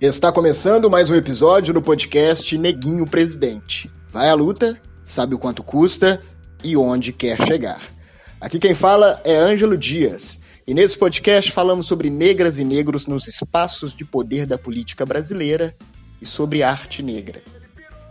Está começando mais um episódio do podcast Neguinho Presidente. Vai à luta, sabe o quanto custa e onde quer chegar. Aqui quem fala é Ângelo Dias. E nesse podcast falamos sobre negras e negros nos espaços de poder da política brasileira e sobre arte negra.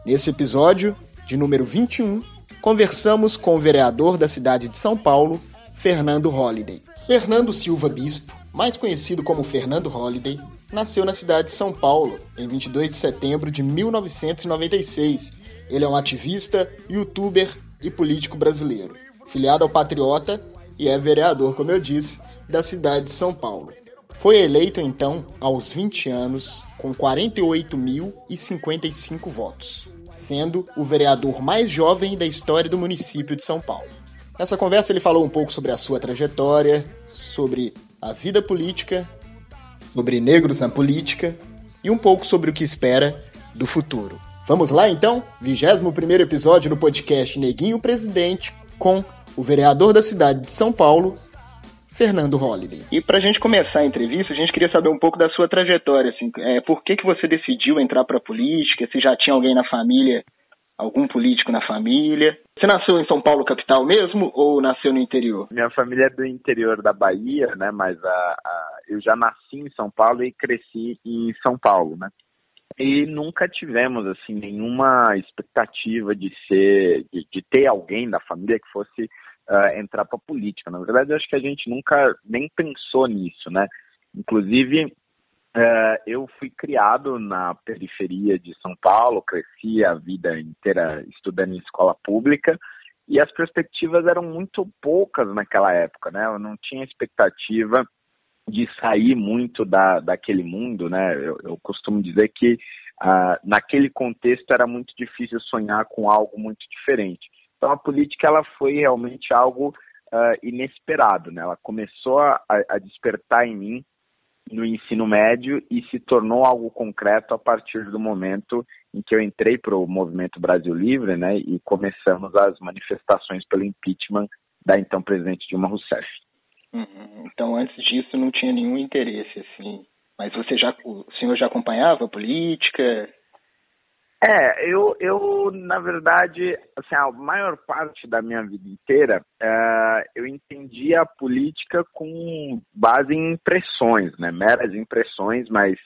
Nesse episódio, de número 21, conversamos com o vereador da cidade de São Paulo, Fernando Holliday. Fernando Silva Bispo, mais conhecido como Fernando Holliday, nasceu na cidade de São Paulo em 22 de setembro de 1996. Ele é um ativista, youtuber e político brasileiro, filiado ao Patriota e é vereador, como eu disse, da cidade de São Paulo. Foi eleito então aos 20 anos com 48.055 votos, sendo o vereador mais jovem da história do município de São Paulo. Nessa conversa ele falou um pouco sobre a sua trajetória, sobre a vida política, sobre negros na política e um pouco sobre o que espera do futuro. Vamos lá então? 21 episódio do podcast Neguinho Presidente com o vereador da cidade de São Paulo, Fernando Holliday. E para a gente começar a entrevista, a gente queria saber um pouco da sua trajetória. Assim, é, por que, que você decidiu entrar para a política? Se já tinha alguém na família algum político na família. Você nasceu em São Paulo, capital mesmo, ou nasceu no interior? Minha família é do interior da Bahia, né? Mas a, a, eu já nasci em São Paulo e cresci em São Paulo, né? E nunca tivemos assim nenhuma expectativa de ser, de, de ter alguém da família que fosse uh, entrar para política. Na verdade, eu acho que a gente nunca nem pensou nisso, né? Inclusive, é, eu fui criado na periferia de São Paulo, cresci a vida inteira estudando em escola pública e as perspectivas eram muito poucas naquela época, né? Eu não tinha expectativa de sair muito da, daquele mundo, né? Eu, eu costumo dizer que uh, naquele contexto era muito difícil sonhar com algo muito diferente. Então a política ela foi realmente algo uh, inesperado, né? Ela começou a, a despertar em mim no ensino médio e se tornou algo concreto a partir do momento em que eu entrei para o Movimento Brasil Livre, né, e começamos as manifestações pelo impeachment da então presidente Dilma Rousseff. Uhum. Então, antes disso, não tinha nenhum interesse, assim. Mas você já, o senhor já acompanhava a política? É, eu, eu na verdade, assim, a maior parte da minha vida inteira, é, eu entendi a política com base em impressões, né, meras impressões, mas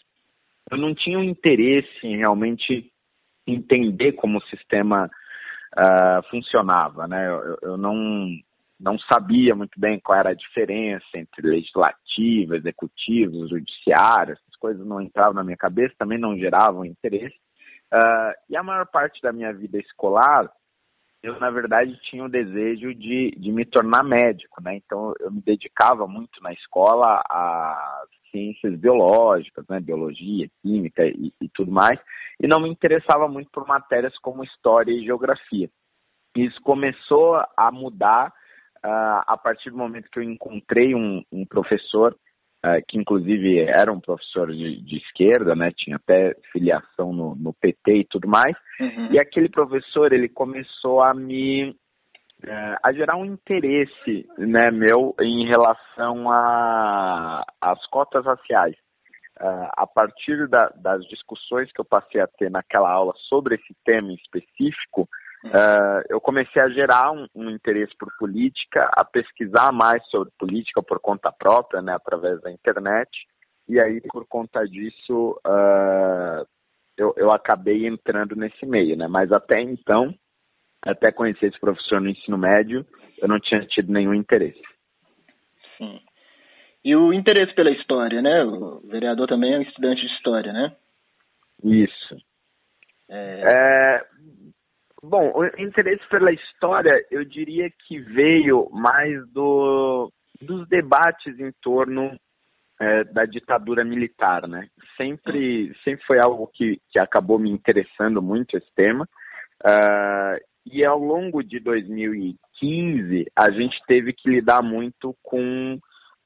eu não tinha um interesse em realmente entender como o sistema uh, funcionava, né, eu, eu não, não sabia muito bem qual era a diferença entre legislativo, executivo, judiciário, essas coisas não entravam na minha cabeça, também não geravam interesse. Uh, e a maior parte da minha vida escolar, eu na verdade tinha o desejo de, de me tornar médico, né? Então eu me dedicava muito na escola a ciências biológicas, né? Biologia, química e, e tudo mais, e não me interessava muito por matérias como história e geografia. Isso começou a mudar uh, a partir do momento que eu encontrei um, um professor uh, que inclusive era um professor de, de, esquerda, né? Tinha até filiação no, no PT e tudo mais. Uhum. E aquele professor, ele começou a me uh, a gerar um interesse, né, meu, em relação às cotas raciais. Uh, a partir da, das discussões que eu passei a ter naquela aula sobre esse tema específico, Uh, eu comecei a gerar um, um, interesse por política, a pesquisar mais sobre política por conta própria, né, através da internet. E aí, por conta disso, uh, eu, eu acabei entrando nesse meio, né? Mas até então, até conhecer esse professor no ensino médio, eu não tinha tido nenhum interesse. Sim. E o interesse pela história, né? O vereador também é um estudante de história, né? Isso. É... É, Bom, o interesse pela história, eu diria que veio mais do, dos debates em torno é, da ditadura militar, né? Sempre, sempre foi algo que, que acabou me interessando muito esse tema. Uh, e ao longo de 2015, a gente teve que lidar muito com,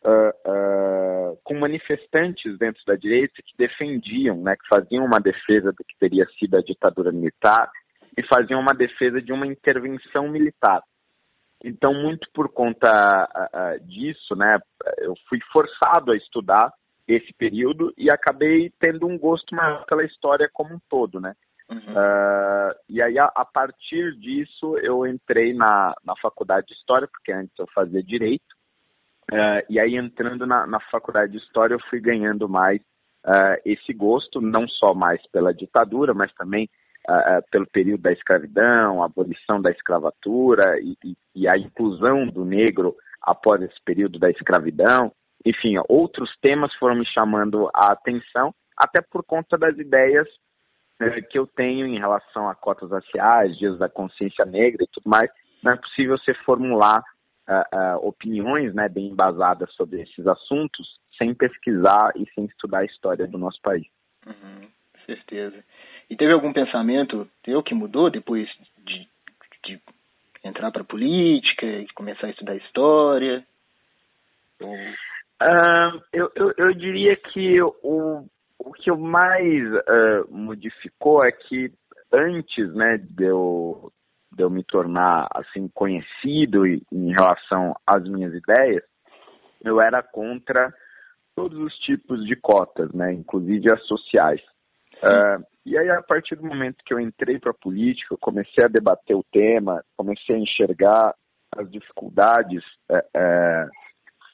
uh, uh, com manifestantes dentro da direita que defendiam, né, que faziam uma defesa do que teria sido a ditadura militar e faziam uma defesa de uma intervenção militar. Então, muito por conta disso, né, eu fui forçado a estudar esse período e acabei tendo um gosto maior pela história como um todo, né? Uhum. Uh, e aí, a, a, partir disso, eu entrei na, na faculdade de História, porque antes eu fazia Direito. Uh, e aí, entrando na, na faculdade de História, eu fui ganhando mais uh, esse gosto, não só mais pela ditadura, mas também pelo período da escravidão, a abolição da escravatura e, e, e a inclusão do negro após esse período da escravidão. Enfim, outros temas foram me chamando a atenção, até por conta das ideias né, que eu tenho em relação a cotas raciais, dias da consciência negra e tudo mais. Não é possível você formular uh, uh, opiniões né, bem embasadas sobre esses assuntos sem pesquisar e sem estudar a história do nosso país. Uhum, certeza. E teve algum pensamento teu que mudou depois de, de entrar para a política e começar a estudar história? Ou... Uh, eu, eu, eu, diria que o, o que mais uh, modificou é que antes né, de, eu, de eu me tornar assim conhecido em relação às minhas ideias, eu era contra todos os tipos de cotas, né, inclusive as sociais. Uh, e aí, a partir do momento que eu entrei para a política, eu comecei a debater o tema, comecei a enxergar as dificuldades é, é,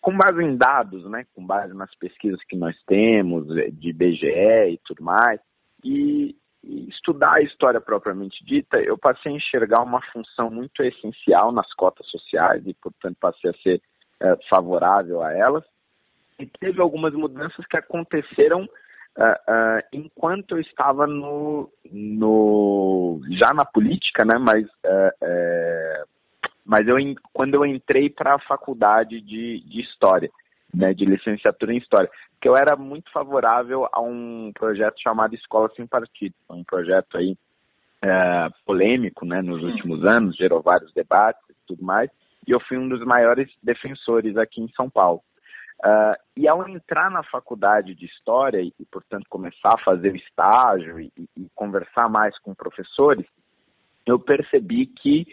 com base em dados, né, com base nas pesquisas que nós temos, é, de IBGE e tudo mais, e, e estudar a história propriamente dita, eu passei a enxergar uma função muito essencial nas cotas sociais e, portanto, passei a ser é, favorável a elas. E teve algumas mudanças que aconteceram uh, uh, enquanto eu estava no, no já na política, né? Mas uh, mas eu quando eu entrei para a faculdade de, de história, né? De licenciatura em história, que eu era muito favorável a um projeto chamado Escola sem Partido, um projeto aí polêmico, né? Nos últimos anos gerou vários debates e tudo mais. E eu fui um dos maiores defensores aqui em São Paulo. Uh, e ao entrar na faculdade de História e, portanto, começar a fazer o estágio e, e, conversar mais com professores, eu percebi que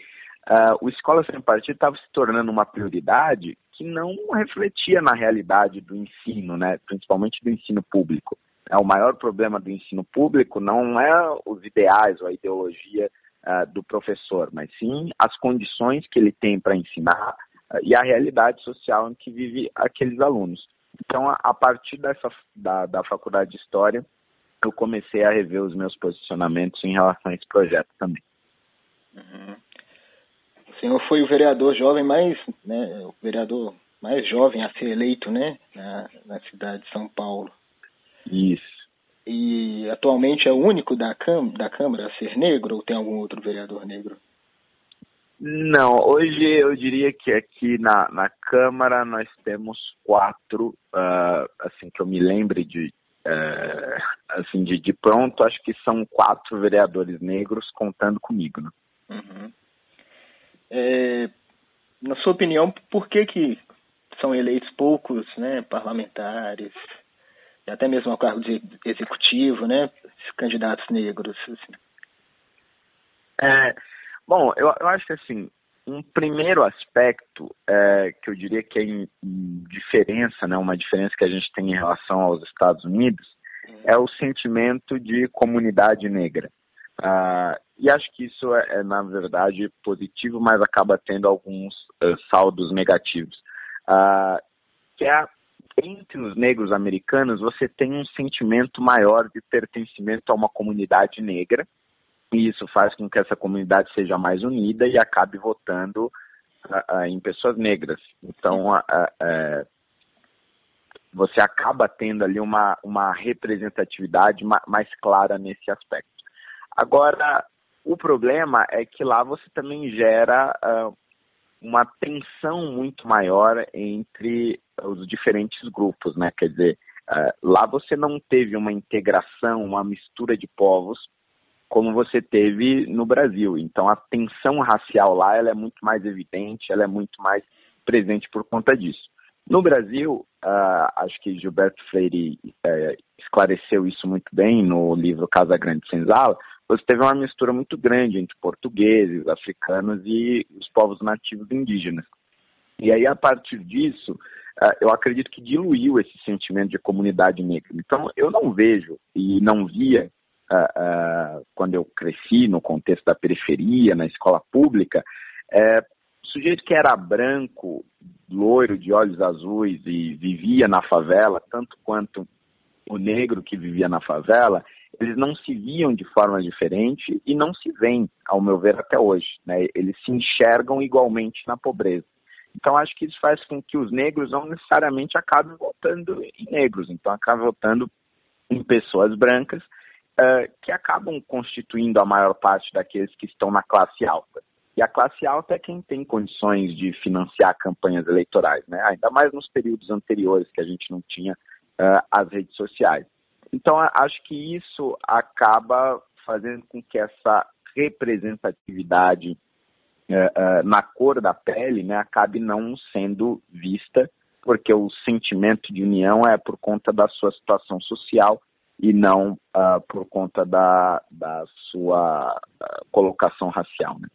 uh, o Escola Sem Partido estava se tornando uma prioridade que não refletia na realidade do ensino, né, principalmente do ensino público. É, o maior problema do ensino público não é os ideais ou a ideologia uh, do professor, mas sim as condições que ele tem para ensinar, e a realidade social em que vive aqueles alunos. Então, a, a partir dessa da, da faculdade de História, eu comecei a rever os meus posicionamentos em relação a esse projeto também. Uhum. O senhor foi o vereador jovem mais, né, o vereador mais jovem a ser eleito, né, na, na cidade de São Paulo. Isso. E atualmente é o único da, cam da Câmara a ser negro ou tem algum outro vereador negro? Não, hoje eu diria que aqui na, na Câmara nós temos quatro, uh, assim que eu me lembre de, uh, assim de, de pronto, acho que são quatro vereadores negros contando comigo, né? Uhum. É, na sua opinião, por que que são eleitos poucos, né, parlamentares, e até mesmo ao cargo de executivo, né, candidatos negros? Assim? É, Bom, eu, eu acho que assim, um primeiro aspecto é, que eu diria que é em, em diferença, né, uma diferença que a gente tem em relação aos Estados Unidos, é o sentimento de comunidade negra. Uh, e acho que isso é, é, na verdade, positivo, mas acaba tendo alguns uh, saldos negativos. Uh, que é, entre os negros americanos, você tem um sentimento maior de pertencimento a uma comunidade negra, e isso faz com que essa comunidade seja mais unida e acabe votando uh, uh, em pessoas negras. Então, uh, você acaba tendo ali uma, uma representatividade ma mais clara nesse aspecto. Agora, o problema é que lá você também gera uma tensão muito maior entre os diferentes grupos, né? Quer dizer, lá você não teve uma integração, uma mistura de povos como você teve no Brasil. Então a tensão racial lá ela é muito mais evidente, ela é muito mais presente por conta disso. No Brasil, uh, acho que Gilberto Freire uh, esclareceu isso muito bem no livro Casa Grande Senzala, você teve uma mistura muito grande entre portugueses, africanos e os povos nativos indígenas. E aí, a partir disso, eu acredito que diluiu esse sentimento de comunidade negra. Então, eu não vejo e não via uh, uh, quando eu cresci no contexto da periferia, na escola pública, é, sujeito que era branco, loiro, de olhos azuis e vivia na favela, tanto quanto o negro que vivia na favela, eles não se viam de forma diferente e não se veem, ao meu ver, até hoje. Né? Eles se enxergam igualmente na pobreza. Então, acho que isso faz com que os negros não necessariamente acabem votando em negros, então acabam votando em pessoas brancas uh, que acabam constituindo a maior parte daqueles que estão na classe alta. E a classe alta é quem tem condições de financiar campanhas eleitorais, né? ainda mais nos períodos anteriores que a gente não tinha uh, as redes sociais. Então, acho que isso acaba fazendo com que essa representatividade uh, uh, na cor da pele né, acabe não sendo vista, porque o sentimento de união é por conta da sua situação social e não uh, por conta da, da sua colocação racial. Né?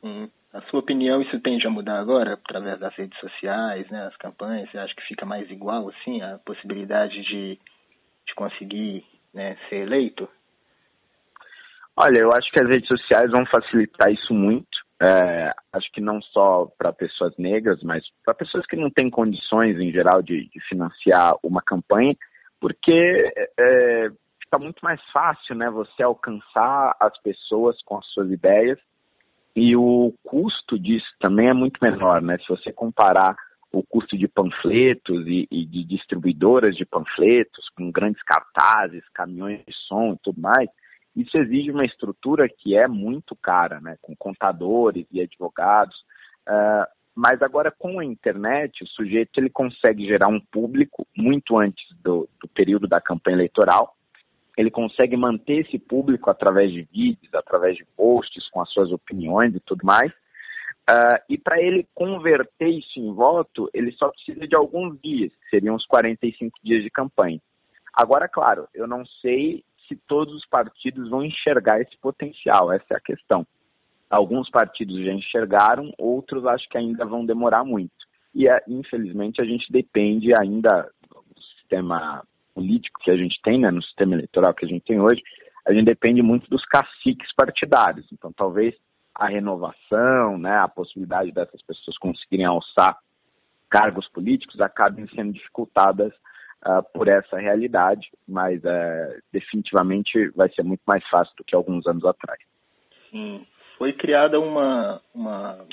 Sim. A sua opinião, isso tende a mudar agora, através das redes sociais, né, as campanhas? Você acha que fica mais igual, assim, a possibilidade de de conseguir né, ser eleito? Olha, eu acho que as redes sociais vão facilitar isso muito. É, acho que não só para pessoas negras, mas para pessoas que não têm condições em geral de, de financiar uma campanha, porque é, fica muito mais fácil, né, você alcançar as pessoas com as suas ideias e o custo disso também é muito menor, né? Se você comparar o custo de panfletos e, e, de distribuidoras de panfletos, com grandes cartazes, caminhões de som e tudo mais, isso exige uma estrutura que é muito cara, né, com contadores e advogados. Uh, mas agora com a internet, o sujeito ele consegue gerar um público muito antes do, do período da campanha eleitoral. Ele consegue manter esse público através de vídeos, através de posts com as suas opiniões e tudo mais Uh, e para ele converter isso em voto, ele só precisa de alguns dias, que seriam os 45 dias de campanha. Agora, claro, eu não sei se todos os partidos vão enxergar esse potencial, essa é a questão. Alguns partidos já enxergaram, outros acho que ainda vão demorar muito. E, é, infelizmente, a gente depende ainda do sistema político que a gente tem, né, no sistema eleitoral que a gente tem hoje, a gente depende muito dos caciques partidários. Então, talvez a renovação, né, a possibilidade dessas pessoas conseguirem alçar cargos políticos acabem sendo dificultadas uh, por essa realidade, mas uh, definitivamente vai ser muito mais fácil do que alguns anos atrás. Sim, foi criada uma, uma,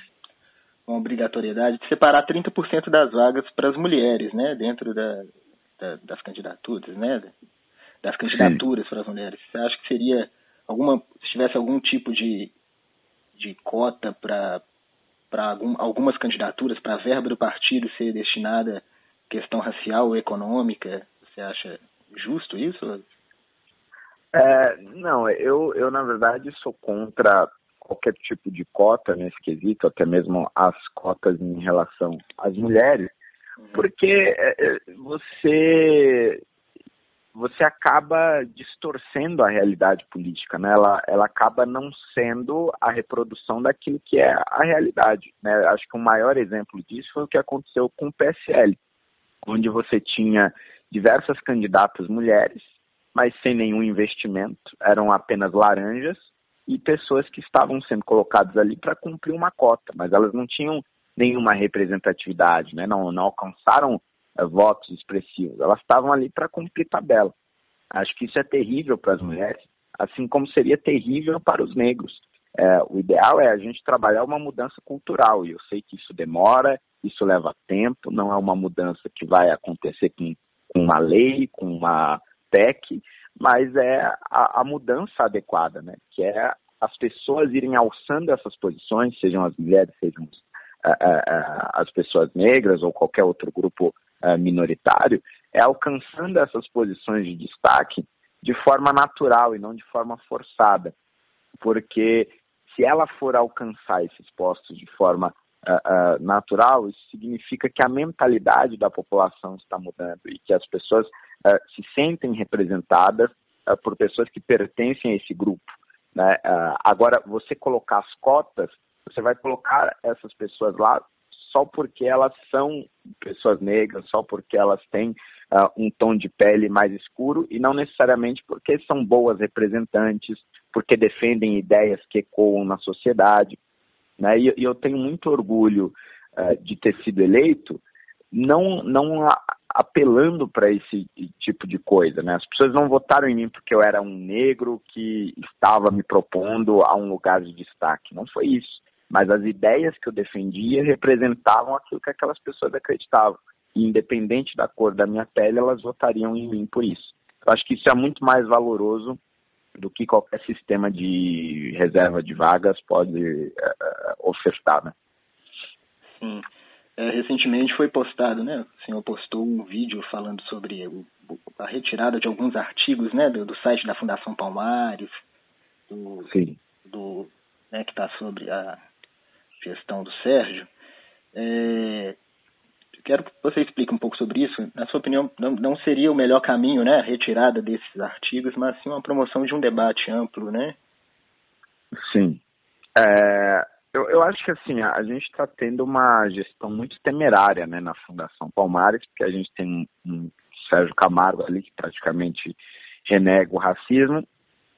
uma obrigatoriedade de separar 30% das vagas para as mulheres, né, dentro da, da, das candidaturas, né, das candidaturas Sim. para as mulheres. Você acha que seria alguma, se tivesse algum tipo de de cota para algum, algumas candidaturas, para a verba do partido ser destinada à questão racial ou econômica? Você acha justo isso? É, não, eu, eu na verdade sou contra qualquer tipo de cota nesse quesito, até mesmo as cotas em relação às mulheres, uhum. porque é, é, você você acaba distorcendo a realidade política, né? Ela, ela acaba não sendo a reprodução daquilo que é a realidade, né? Acho que o maior exemplo disso foi o que aconteceu com o PSL, onde você tinha diversas candidatas mulheres, mas sem nenhum investimento, eram apenas laranjas e pessoas que estavam sendo colocadas ali para cumprir uma cota, mas elas não tinham nenhuma representatividade, né? Não, não alcançaram uh, votos expressivos. Elas estavam ali para cumprir tabela. Acho que isso é terrível para as mulheres, assim como seria terrível para os negros. É, o ideal é a gente trabalhar uma mudança cultural, e eu sei que isso demora, isso leva tempo, não é uma mudança que vai acontecer com, com uma lei, com uma PEC, mas é a, a mudança adequada, né? que é as pessoas irem alçando essas posições, sejam as mulheres, sejam uh, uh, as pessoas negras ou qualquer outro grupo minoritário, é alcançando essas posições de destaque de forma natural e não de forma forçada. Porque se ela for alcançar esses postos de forma natural, isso significa que a mentalidade da população está mudando e que as pessoas uh, se sentem representadas por pessoas que pertencem a esse grupo. Né? agora, você colocar as cotas, você vai colocar essas pessoas lá só porque elas são pessoas negras, só porque elas têm uh, um tom de pele mais escuro e não necessariamente porque são boas representantes, porque defendem ideias que ecoam na sociedade. Né? E, eu tenho muito orgulho uh, de ter sido eleito, não, não apelando para esse tipo de coisa. Né? As pessoas não votaram em mim porque eu era um negro que estava me propondo a um lugar de destaque. Não foi isso. Mas as ideias que eu defendia representavam aquilo que aquelas pessoas acreditavam. E independente da cor da minha pele, elas votariam em mim por isso. Eu acho que isso é muito mais valoroso do que qualquer sistema de reserva de vagas pode uh, ofertar, né? Sim. É, recentemente foi postado, né? O senhor postou um vídeo falando sobre a retirada de alguns artigos, né? Do, do site da Fundação Palmares, do, Sim. do né, que está sobre a gestão do Sérgio. É, quero que você explique um pouco sobre isso. Na sua opinião, não, não seria o melhor caminho, né, a retirada desses artigos, mas sim uma promoção de um debate amplo, né? Sim. É, eu, eu acho que assim, a, gente está tendo uma gestão muito temerária né, na Fundação Palmares, porque a gente tem um, um Sérgio Camargo ali que praticamente renega o racismo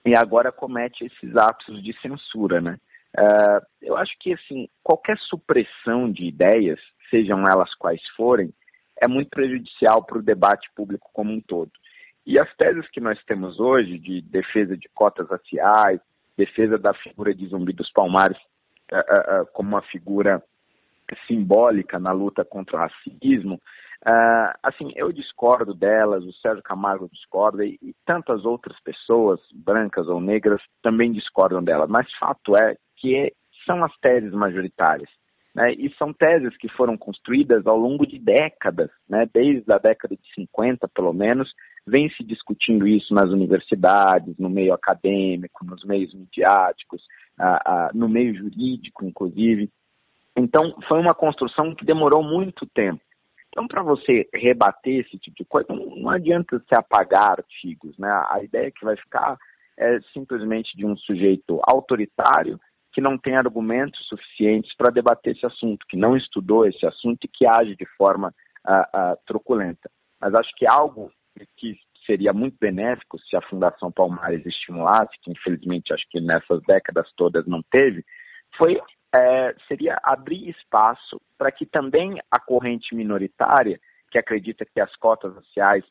e agora comete esses atos de censura, né? Uh, eu acho que assim qualquer supressão de ideias, sejam elas quais forem, é muito prejudicial para o debate público como um todo. E as teses que nós temos hoje de defesa de cotas raciais, defesa da figura de Zumbi dos Palmares como uma figura simbólica na luta contra o racismo, Uh, assim, eu discordo delas, o Sérgio Camargo discorda e, e, tantas outras pessoas, brancas ou negras, também discordam delas. Mas fato é que são as teses majoritárias. Né? E são teses que foram construídas ao longo de décadas, né? desde a década de 50, pelo menos, vem se discutindo isso nas universidades, no meio acadêmico, nos meios midiáticos, uh, uh, no meio jurídico, inclusive. Então, foi uma construção que demorou muito tempo. Então, para você rebater esse tipo de coisa, não, não adianta se apagar artigos, né? A ideia que vai ficar é simplesmente de um sujeito autoritário que não tem argumentos suficientes para debater esse assunto, que não estudou esse assunto e que age de forma uh, uh, truculenta. Mas acho que algo que seria muito benéfico se a Fundação Palmares estimulasse, que infelizmente acho que nessas décadas todas não teve, foi é, seria abrir espaço para que também a corrente minoritária, que acredita que as cotas raciais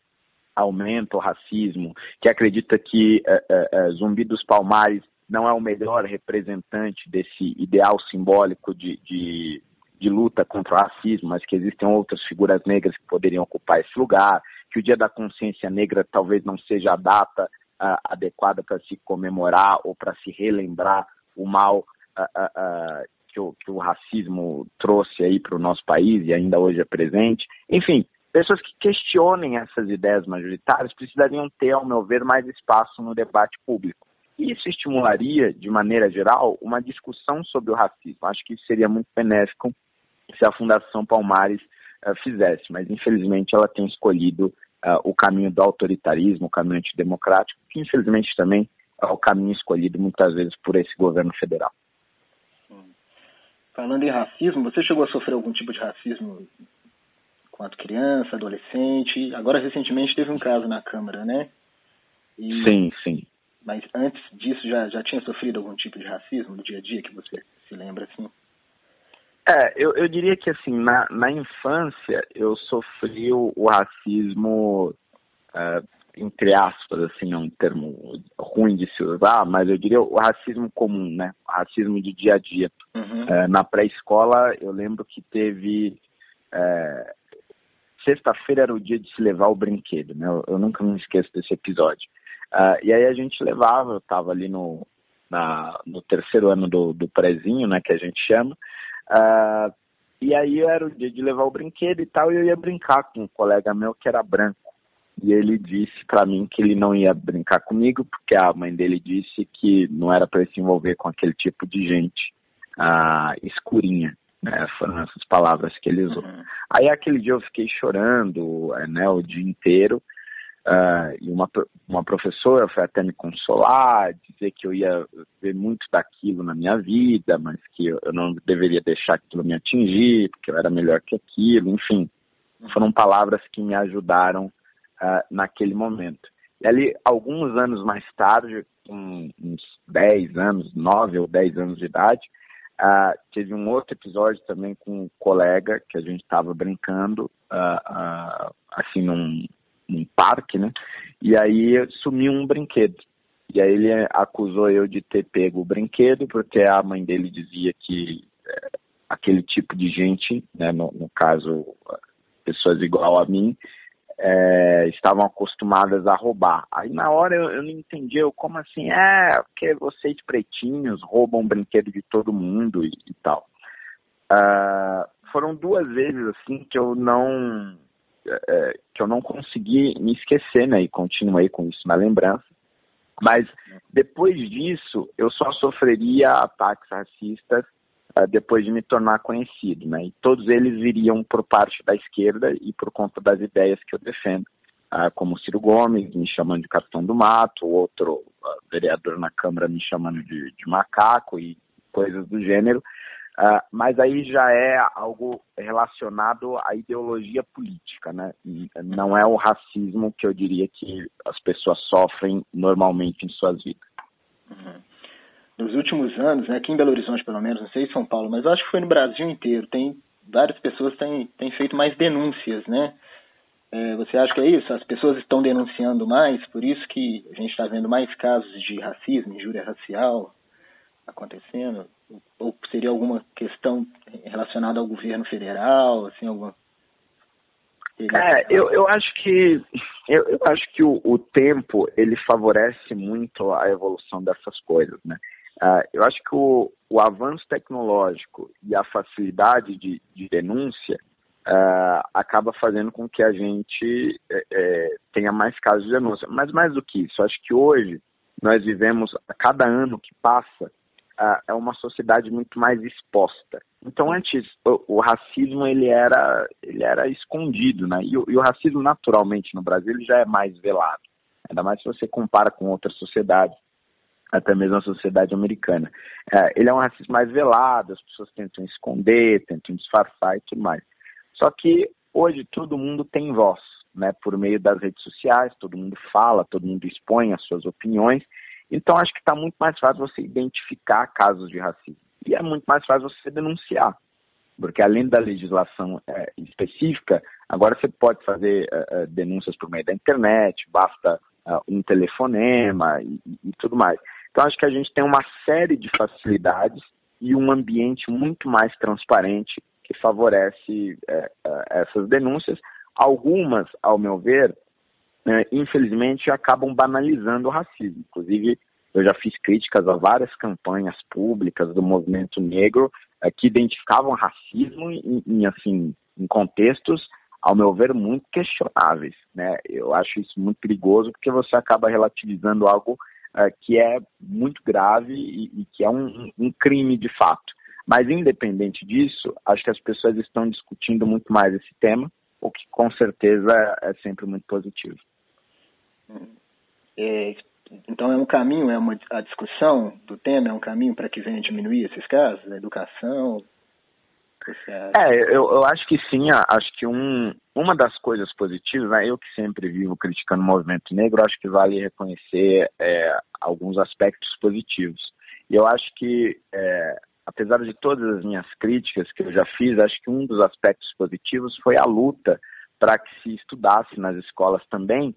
aumentam o racismo, que acredita que é, é, é, Zumbi dos Palmares não é o melhor representante desse ideal simbólico de, de, de, luta contra o racismo, mas que existem outras figuras negras que poderiam ocupar esse lugar, que o Dia da Consciência Negra talvez não seja a data uh, adequada para se comemorar ou para se relembrar o mal uh, que, o, que o racismo trouxe aí para o nosso país e ainda hoje é presente. Enfim, pessoas que questionem essas ideias majoritárias precisariam ter, ao meu ver, mais espaço no debate público. E isso estimularia, de maneira geral, uma discussão sobre o racismo. Acho que seria muito benéfico se a Fundação Palmares uh, fizesse, mas infelizmente ela tem escolhido uh, o caminho do autoritarismo, o caminho antidemocrático, que infelizmente também é o caminho escolhido muitas vezes por esse governo federal. Falando em racismo, você chegou a sofrer algum tipo de racismo enquanto criança, adolescente? Agora, recentemente, teve um caso na Câmara, né? E... Sim, sim. Mas antes disso, já, já tinha sofrido algum tipo de racismo no dia a dia que você se lembra, assim? É, eu, eu diria que, assim, na, na infância, eu sofri o, o racismo uh, entre aspas, assim, é um termo ruim de se usar, mas eu diria o racismo comum, né? O racismo de dia a dia. Uhum. É, na pré-escola, eu lembro que teve. É, Sexta-feira era o dia de se levar o brinquedo, né? Eu, eu nunca me esqueço desse episódio. Uh, e aí a gente levava, eu estava ali no, na, no terceiro ano do, do prézinho, né, que a gente chama. Uh, e aí era o dia de levar o brinquedo e tal, e eu ia brincar com um colega meu que era branco e ele disse para mim que ele não ia brincar comigo porque a mãe dele disse que não era para se envolver com aquele tipo de gente ah, escurinha. Né? Foram essas palavras que ele usou. Uhum. Aí aquele dia eu fiquei chorando né, o dia inteiro. Uh, e uma, uma professora foi até me consolar, dizer que eu ia ver muito daquilo na minha vida, mas que eu, eu não deveria deixar aquilo me atingir, porque eu era melhor que aquilo, enfim. Foram palavras que me ajudaram uh, naquele momento. E ali, alguns anos mais tarde, com uns 10 anos, 9 ou 10 anos de idade, uh, teve um outro episódio também com um colega que a gente estava brincando, assim, num num parque, né? E aí sumiu um brinquedo. E aí ele acusou eu de ter pego o brinquedo, porque a mãe dele dizia que é, aquele tipo de gente, né, no, no caso, pessoas igual a mim, é, estavam acostumadas a roubar. Aí na hora eu, eu não entendi, eu, como assim? É, porque vocês pretinhos roubam brinquedo de todo mundo e, e tal. Uh, foram duas vezes assim que eu não é, que eu não consegui me esquecer, né? E continuei com isso na lembrança. Mas depois disso, eu só sofreria ataques racistas uh, depois de me tornar conhecido, né? E todos eles viriam por parte da esquerda e por conta das ideias que eu defendo. Uh, como Ciro Gomes me chamando de capitão do mato, outro uh, vereador na Câmara me chamando de, de macaco e coisas do gênero. Uh, mas aí já é algo relacionado à ideologia política, né? Não é o racismo que eu diria que as pessoas sofrem normalmente em suas vidas. Uhum. Nos últimos anos, né, aqui em Belo Horizonte pelo menos, não sei em São Paulo, mas acho que foi no Brasil inteiro, tem várias pessoas têm, têm feito mais denúncias, né? É, você acha que é isso? As pessoas estão denunciando mais, por isso que a gente está vendo mais casos de racismo, injúria racial acontecendo? ou seria alguma questão relacionada ao governo federal, assim, alguma é, eu, eu acho que eu, eu acho que o, o, tempo ele favorece muito a evolução dessas coisas, né? Uh, eu acho que o, o avanço tecnológico e a facilidade de, de denúncia uh, acaba fazendo com que a gente é, tenha mais casos de denúncia. Mas mais do que isso, acho que hoje nós vivemos, a cada ano que passa, é uma sociedade muito mais exposta. Então antes o, o, racismo ele era ele era escondido, né? E o, e o, racismo naturalmente no Brasil já é mais velado. Ainda mais se você compara com outras sociedades, até mesmo a sociedade americana. É, ele é um racismo mais velado, as pessoas tentam esconder, tentam disfarçar e tudo mais. Só que hoje todo mundo tem voz, né? Por meio das redes sociais, todo mundo fala, todo mundo expõe as suas opiniões então, acho que está muito mais fácil você identificar casos de racismo. E é muito mais fácil você denunciar. Porque além da legislação é, específica, agora você pode fazer é, é denúncias por meio da internet, basta é, um telefonema e, e tudo mais. Então, acho que a gente tem uma série de facilidades e um ambiente muito mais transparente que favorece é, é, essas denúncias. Algumas, ao meu ver, né, infelizmente, acabam banalizando o racismo. Inclusive, eu já fiz críticas a várias campanhas públicas do movimento negro é, que identificavam racismo em, em, assim, em contextos, ao meu ver, muito questionáveis. Né? Eu acho isso muito perigoso porque você acaba relativizando algo é, que é muito grave e, e que é um, um crime de fato. Mas, independente disso, acho que as pessoas estão discutindo muito mais esse tema, o que com certeza é sempre muito positivo. É, então é um caminho, é uma a discussão do tema é um caminho para que venha diminuir esses casos, a educação. É, eu, eu acho que sim, acho que um, uma das coisas positivas, né, eu que sempre vivo criticando o movimento negro, acho que vale reconhecer é, alguns aspectos positivos. E eu acho que, é, apesar de todas as minhas críticas que eu já fiz, acho que um dos aspectos positivos foi a luta para que se estudasse nas escolas também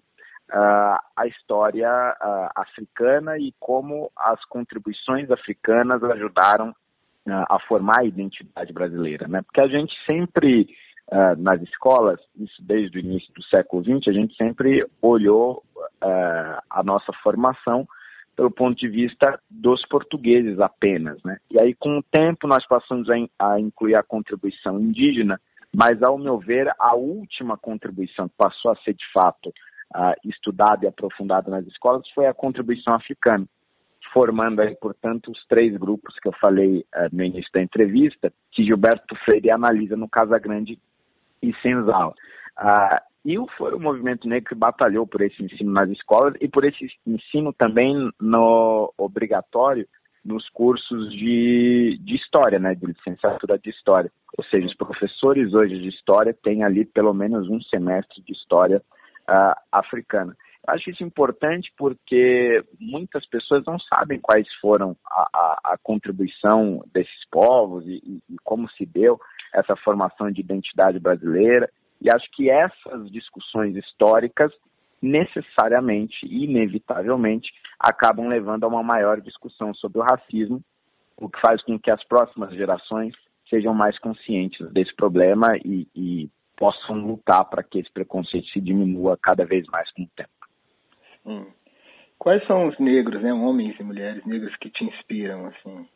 uh, a história uh, africana e como as contribuições africanas ajudaram uh, a formar a identidade brasileira, né? Porque a gente sempre nas escolas, isso desde o início do século XX, a gente sempre olhou a nossa formação pelo ponto de vista dos portugueses apenas, né? E aí, com o tempo, nós passamos a, a, incluir a contribuição indígena, mas, ao meu ver, a última contribuição que passou a ser, de fato, uh, estudado e aprofundado nas escolas foi a contribuição africana, formando aí, portanto, os três grupos que eu falei uh, no início da entrevista, que Gilberto Freire analisa no Casa Grande e Senzala. Uh, e foi o movimento negro que batalhou por esse ensino nas escolas e por esse ensino também no obrigatório nos cursos de, de história, né, de licenciatura de história. Ou seja, os professores hoje de história têm ali pelo menos um semestre de história uh, africana. Eu acho isso importante porque muitas pessoas não sabem quais foram a, a, a contribuição desses povos e, e, como se deu essa formação de identidade brasileira. E acho que essas discussões históricas necessariamente e inevitavelmente acabam levando a uma maior discussão sobre o racismo, o que faz com que as próximas gerações sejam mais conscientes desse problema e, e possam lutar para que esse preconceito se diminua cada vez mais com o tempo. Hum. Quais são os negros, né, homens e mulheres negras que te inspiram assim?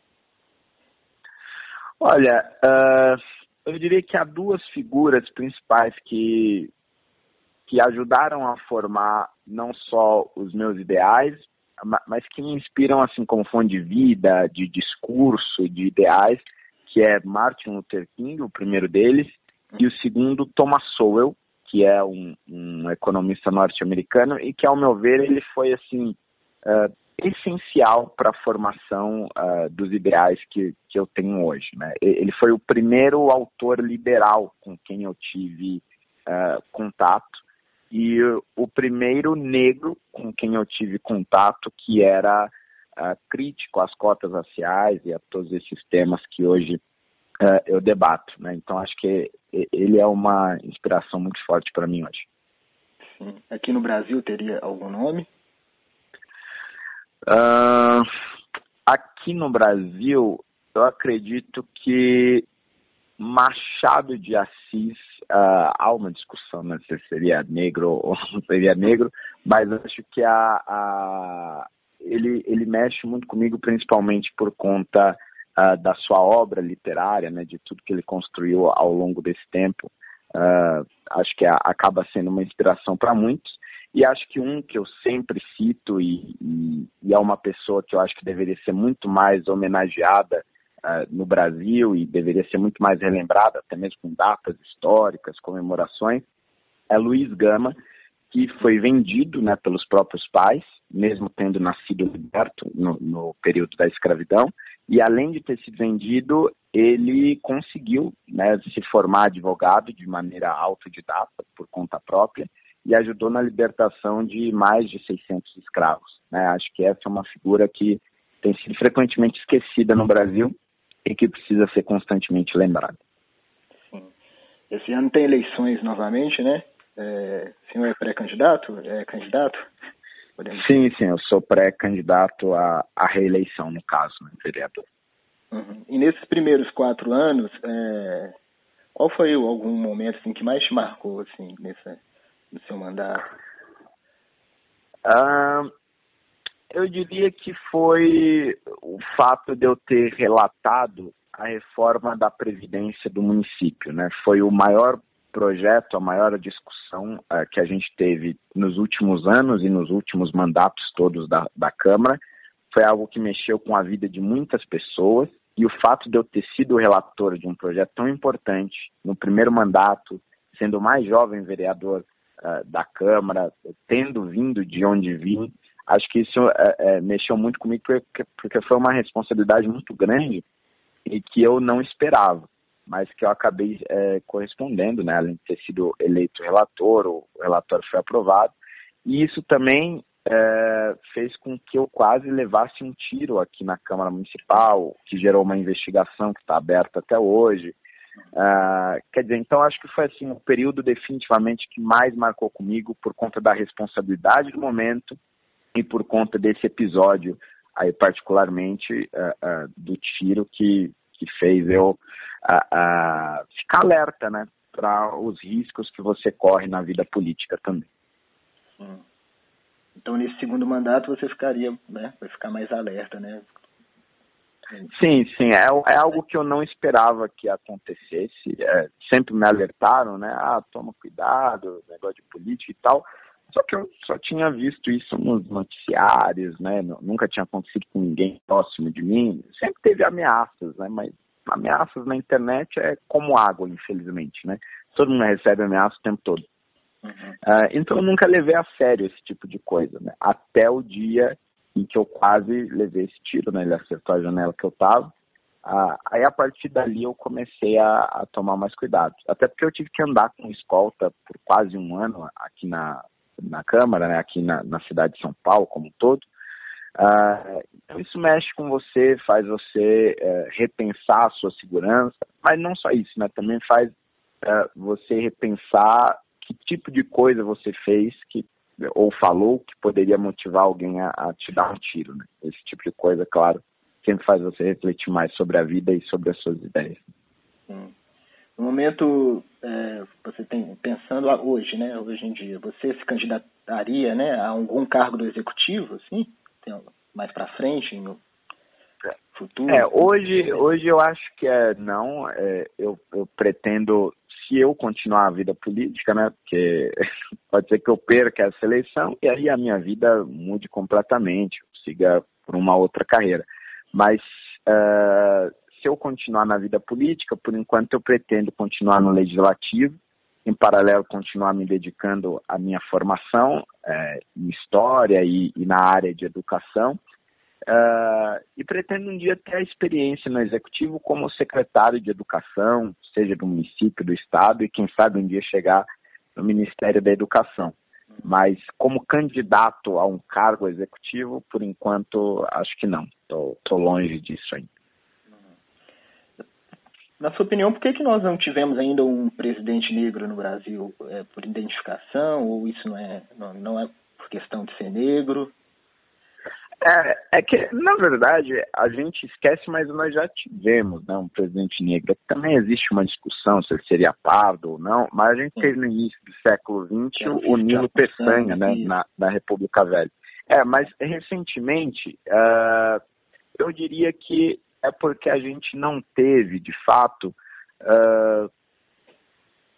Olha, uh, eu diria que há duas figuras principais que que ajudaram a formar não só os meus ideais, mas que me inspiram assim como fonte de vida, de discurso, de ideais, que é Martin Luther King, o primeiro deles, e o segundo Thomas Sowell, que é um, um economista norte-americano e que, ao meu ver, ele foi assim uh, essencial para a formação uh, dos ideais que, que eu tenho hoje. Né? Ele foi o primeiro autor liberal com quem eu tive uh, contato e o primeiro negro com quem eu tive contato que era crítico às cotas raciais e a todos esses temas que hoje uh, eu debato. Né? Então acho que ele é uma inspiração muito forte para mim hoje. Sim. Aqui no Brasil teria algum nome? Uh, aqui no Brasil, eu acredito que Machado de Assis uh, há uma discussão né, se seria negro ou não seria negro, mas acho que a, a, ele, ele mexe muito comigo, principalmente por conta uh, da sua obra literária, né, de tudo que ele construiu ao longo desse tempo. Uh, acho que a, acaba sendo uma inspiração para muitos. E acho que um que eu sempre cito e, e, e, é uma pessoa que eu acho que deveria ser muito mais homenageada uh, no Brasil e deveria ser muito mais relembrada, até mesmo com datas históricas, comemorações, é Luiz Gama, que foi vendido né, pelos próprios pais, mesmo tendo nascido liberto no, no, período da escravidão, e além de ter sido vendido, ele conseguiu né, se formar advogado de maneira autodidata, por conta própria, e ajudou na libertação de mais de 600 escravos. Né? Acho que essa é uma figura que tem sido frequentemente esquecida no Brasil e que precisa ser constantemente lembrado. Sim. Esse ano tem eleições novamente, né? É, o senhor é pré-candidato? É candidato? Podemos... Sim, sim, eu sou pré-candidato à, à, reeleição, no caso, né, vereador. Uhum. E nesses primeiros quatro anos, é, qual foi algum momento assim, que mais te marcou assim, nessa, no seu mandato? Ah, eu diria que foi o fato de eu ter relatado a reforma da Previdência do município. Né? Foi o maior projeto, a maior discussão uh, que a gente teve nos últimos anos e nos últimos mandatos todos da, da Câmara. Foi algo que mexeu com a vida de muitas pessoas e o fato de eu ter sido relator de um projeto tão importante no primeiro mandato, sendo o mais jovem vereador uh, da Câmara, tendo vindo de onde vim, acho que isso é, é, mexeu muito comigo porque, porque foi uma responsabilidade muito grande e que eu não esperava, mas que eu acabei é, correspondendo, né? Além de ter sido eleito relator, o relatório foi aprovado. E isso também é, fez com que eu quase levasse um tiro aqui na Câmara Municipal, que gerou uma investigação que está aberta até hoje. Uh, quer dizer, então acho que foi assim o período definitivamente que mais marcou comigo por conta da responsabilidade do momento e por conta desse episódio aí particularmente uh, uh, do tiro que, que fez eu uh, ficar alerta, né, para os riscos que você corre na vida política também. Hum. Então nesse segundo mandato você ficaria, né, vai ficar mais alerta, né? Sim, sim, é, é algo que eu não esperava que acontecesse. É, sempre me alertaram, né? Ah, toma cuidado, negócio de política e tal. Só que eu só tinha visto isso nos noticiários, né? Nunca tinha acontecido com ninguém próximo de mim. Sempre teve ameaças, né? Mas ameaças na internet é como água, infelizmente, né? Todo mundo recebe ameaça o tempo todo. Uhum. Uh, então eu nunca levei a sério esse tipo de coisa, né? Até o dia em que eu quase levei esse tiro, né? Ele acertou a janela que eu tava. Uh, aí a partir dali eu comecei a, a, tomar mais cuidado. Até porque eu tive que andar com escolta por quase um ano aqui na, na Câmara, né? Aqui na, na cidade de São Paulo como um todo. Uh, então isso mexe com você, faz você uh, repensar a sua segurança, mas não só isso, né? Também faz uh, você repensar que tipo de coisa você fez que ou falou que poderia motivar alguém a, a te dar um tiro, né? Esse tipo de coisa, claro, sempre faz você refletir mais sobre a vida e sobre as suas ideias. Sim. No momento, é, você tem pensando hoje, né? Hoje em dia, você se candidataria, né, a algum cargo do executivo, assim? Mais para frente no futuro? É, hoje, hoje eu acho que é não. É, eu, eu pretendo, se eu continuar a vida política, né? Porque pode ser que eu perca essa eleição e aí a minha vida mude completamente, siga por uma outra carreira. Mas uh, se eu continuar na vida política, por enquanto eu pretendo continuar no legislativo em paralelo continuar me dedicando à minha formação é, em história e, e, na área de educação uh, e pretendo um dia ter a experiência no executivo como secretário de educação, seja do município, do estado e quem sabe um dia chegar no Ministério da Educação. Mas como candidato a um cargo executivo, por enquanto, acho que não. Estou longe disso ainda. Na sua opinião, por que, que nós não tivemos ainda um presidente negro no Brasil? É por identificação ou isso não é, não, não é por questão de ser negro? É, é que, na verdade, a gente esquece, mas nós já tivemos né, um presidente negro. Também existe uma discussão se ele seria pardo ou não, mas a gente Sim. teve no início do século XX o, o Nilo Peçanha, né, na, na República Velha. É, mas recentemente, uh, eu diria que é porque a gente não teve, de fato, uh,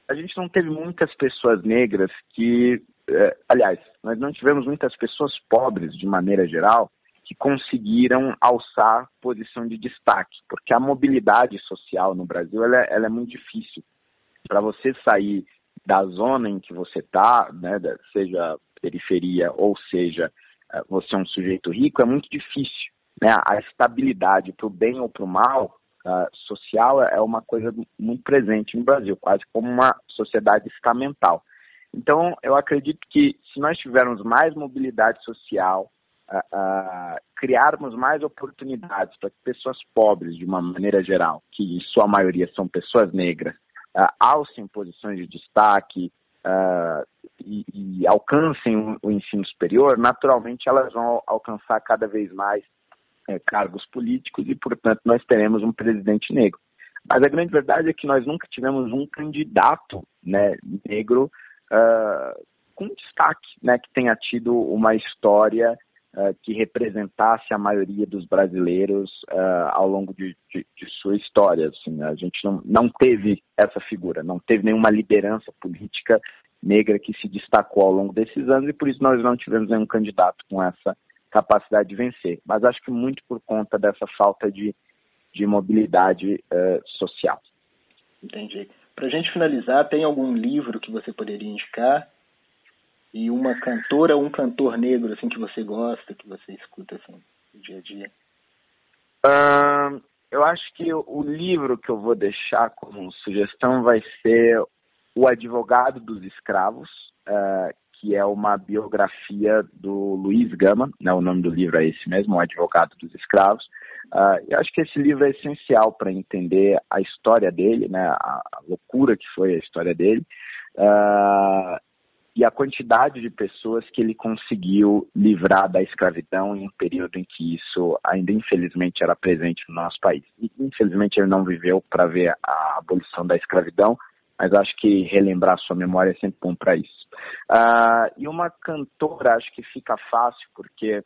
a gente não teve muitas pessoas negras que, uh, aliás, nós não tivemos muitas pessoas pobres, de maneira geral, que conseguiram alçar posição de destaque, porque a mobilidade social no Brasil ela, é, ela é muito difícil. Para você sair da zona em que você está, né, seja periferia ou seja uh, você é um sujeito rico, é muito difícil né, a estabilidade para o bem ou para o mal uh, social é uma coisa muito presente no Brasil, quase como uma sociedade estamental. Então, eu acredito que se nós tivermos mais mobilidade social, uh, uh, criarmos mais oportunidades para que pessoas pobres, de uma maneira geral, que em sua maioria são pessoas negras, uh, alcem posições de destaque e, e, alcancem o, o ensino superior, naturalmente elas vão alcançar cada vez mais é, cargos políticos e, portanto, nós teremos um presidente negro. Mas a grande verdade é que nós nunca tivemos um candidato né, negro uh, com destaque, né, que tenha tido uma história uh, que representasse a maioria dos brasileiros uh, ao longo de, de, de, sua história. Assim, a gente não, não teve essa figura, não teve nenhuma liderança política negra que se destacou ao longo desses anos e por isso nós não tivemos nenhum candidato com essa capacidade de vencer. Mas acho que muito por conta dessa falta de, de mobilidade uh, social. Entendi. Para a gente finalizar, tem algum livro que você poderia indicar? E uma cantora ou um cantor negro assim que você gosta, que você escuta assim, no dia a dia? Uh, eu acho que o livro que eu vou deixar como sugestão vai ser O Advogado dos Escravos, uh, que é uma biografia do Luiz Gama, né, o nome do livro é esse mesmo, O Advogado dos Escravos. Uh, eu acho que esse livro é essencial para entender a história dele, né, a, a, loucura que foi a história dele, uh, e a quantidade de pessoas que ele conseguiu livrar da escravidão em um período em que isso ainda infelizmente era presente no nosso país. E, infelizmente ele não viveu para ver a abolição da escravidão, mas acho que relembrar sua memória é sempre bom para isso. Uh, e uma cantora, acho que fica fácil, porque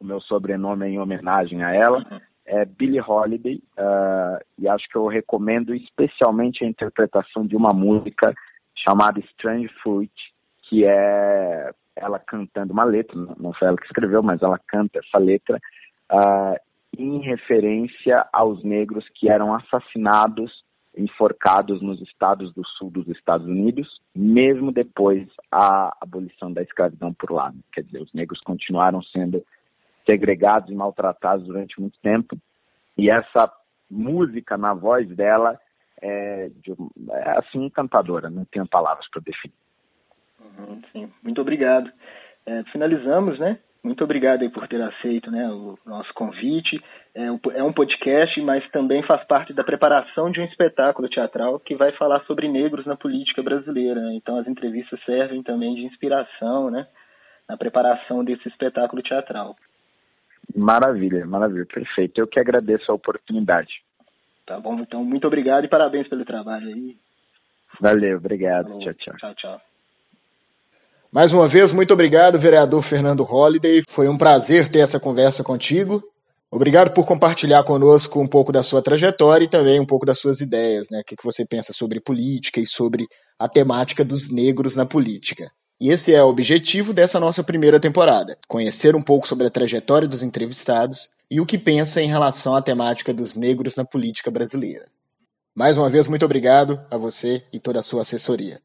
o meu sobrenome é em homenagem a ela, uhum. é Billie Holiday, uh, e acho que eu recomendo especialmente a interpretação de uma música chamada Strange Fruit, que é ela cantando uma letra, não foi ela que escreveu, mas ela canta essa letra, uh, em referência aos negros que eram assassinados enforcados nos estados do sul dos Estados Unidos, mesmo depois a abolição da escravidão por lá. Quer dizer, os negros continuaram sendo segregados e maltratados durante muito tempo. E essa música na voz dela é, de, é assim encantadora, não tenho palavras para definir. Uhum, sim, muito obrigado. É, finalizamos, né? Muito obrigado aí por ter aceito né, o nosso convite. É, é um podcast, mas também faz parte da preparação de um espetáculo teatral que vai falar sobre negros na política brasileira. Né? Então as entrevistas servem também de inspiração né, na preparação desse espetáculo teatral. Maravilha, maravilha, perfeito. Eu que agradeço a oportunidade. Tá bom, então muito obrigado e parabéns pelo trabalho aí. Valeu, obrigado. Falou. Tchau, tchau. Tchau, tchau. Mais uma vez, muito obrigado, vereador Fernando Holliday. Foi um prazer ter essa conversa contigo. Obrigado por compartilhar conosco um pouco da sua trajetória e também um pouco das suas ideias, né? O que você pensa sobre política e sobre a temática dos negros na política. E esse é o objetivo dessa nossa primeira temporada: conhecer um pouco sobre a trajetória dos entrevistados e o que pensa em relação à temática dos negros na política brasileira. Mais uma vez, muito obrigado a você e toda a sua assessoria.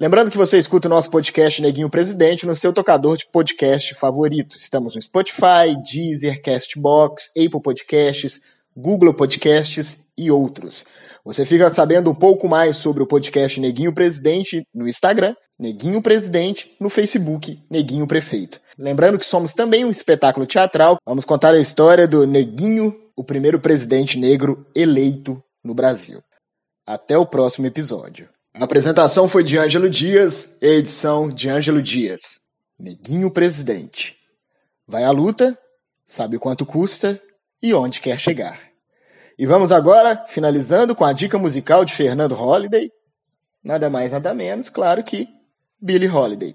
Lembrando que você escuta o nosso podcast Neguinho Presidente no seu tocador de podcast favorito. Estamos no Spotify, Deezer, Castbox, Apple Podcasts, Google Podcasts e outros. Você fica sabendo um pouco mais sobre o podcast Neguinho Presidente no Instagram, Neguinho Presidente, no Facebook, Neguinho Prefeito. Lembrando que somos também um espetáculo teatral. Vamos contar a história do Neguinho, o primeiro presidente negro eleito no Brasil. Até o próximo episódio. A apresentação foi de Ângelo Dias, edição de Ângelo Dias. Neguinho Presidente. Vai à luta, sabe quanto custa e onde quer chegar. E vamos agora, finalizando com a dica musical de Fernando Holliday. Nada mais, nada menos, claro que Billie Holiday.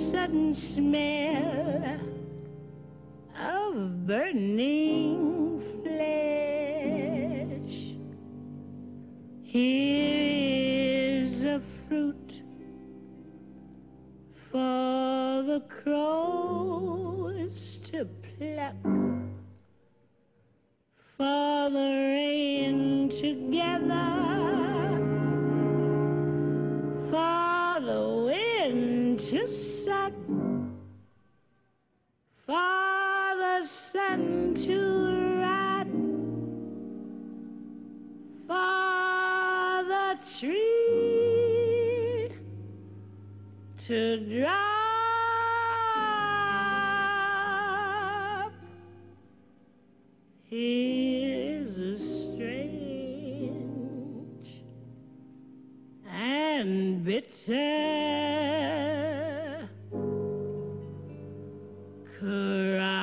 Sudden smell of burning flesh. Here's a fruit for the crows to pluck, for the rain together, for the sun to rot, for tree to drop. Here's a strange and bitter cry.